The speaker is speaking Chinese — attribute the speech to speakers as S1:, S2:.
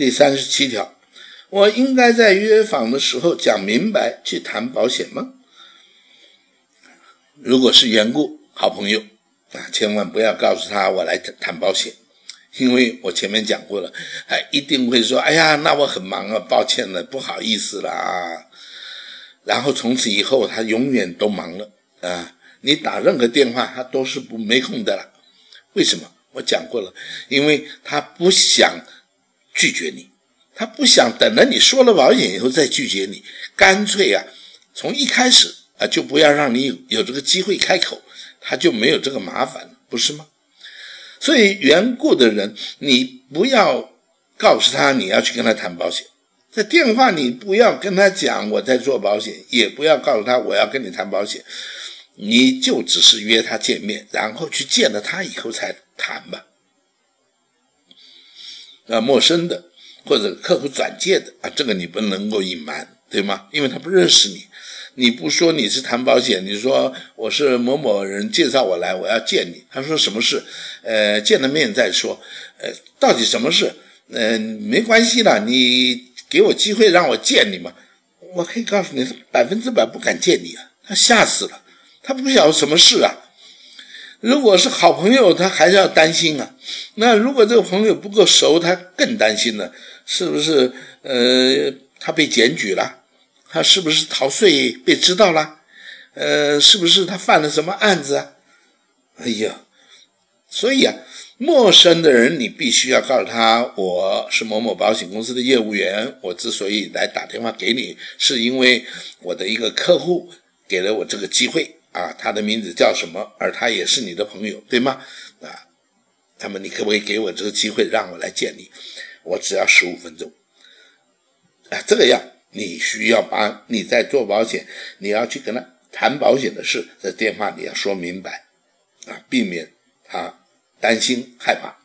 S1: 第三十七条，我应该在约访的时候讲明白去谈保险吗？如果是缘故，好朋友啊，千万不要告诉他我来谈保险，因为我前面讲过了，哎，一定会说，哎呀，那我很忙啊，抱歉了，不好意思了啊。然后从此以后，他永远都忙了啊，你打任何电话，他都是不没空的了。为什么？我讲过了，因为他不想。拒绝你，他不想等着你说了保险以后再拒绝你，干脆啊，从一开始啊就不要让你有这个机会开口，他就没有这个麻烦，不是吗？所以缘故的人，你不要告诉他你要去跟他谈保险，在电话你不要跟他讲我在做保险，也不要告诉他我要跟你谈保险，你就只是约他见面，然后去见了他以后才谈吧。呃，陌生的或者客户转介的啊，这个你不能够隐瞒，对吗？因为他不认识你，你不说你是谈保险，你说我是某某人介绍我来，我要见你。他说什么事？呃，见了面再说。呃，到底什么事？嗯，没关系的，你给我机会让我见你嘛。我可以告诉你，百分之百不敢见你啊，他吓死了，他不晓得什么事啊。如果是好朋友，他还是要担心啊。那如果这个朋友不够熟，他更担心了，是不是？呃，他被检举了，他是不是逃税被知道了？呃，是不是他犯了什么案子啊？哎呀，所以啊，陌生的人你必须要告诉他，我是某某保险公司的业务员，我之所以来打电话给你，是因为我的一个客户给了我这个机会。啊，他的名字叫什么？而他也是你的朋友，对吗？啊，那么你可不可以给我这个机会，让我来见你？我只要十五分钟。啊，这个样，你需要把你在做保险，你要去跟他谈保险的事，在电话里要说明白，啊，避免他担心害怕。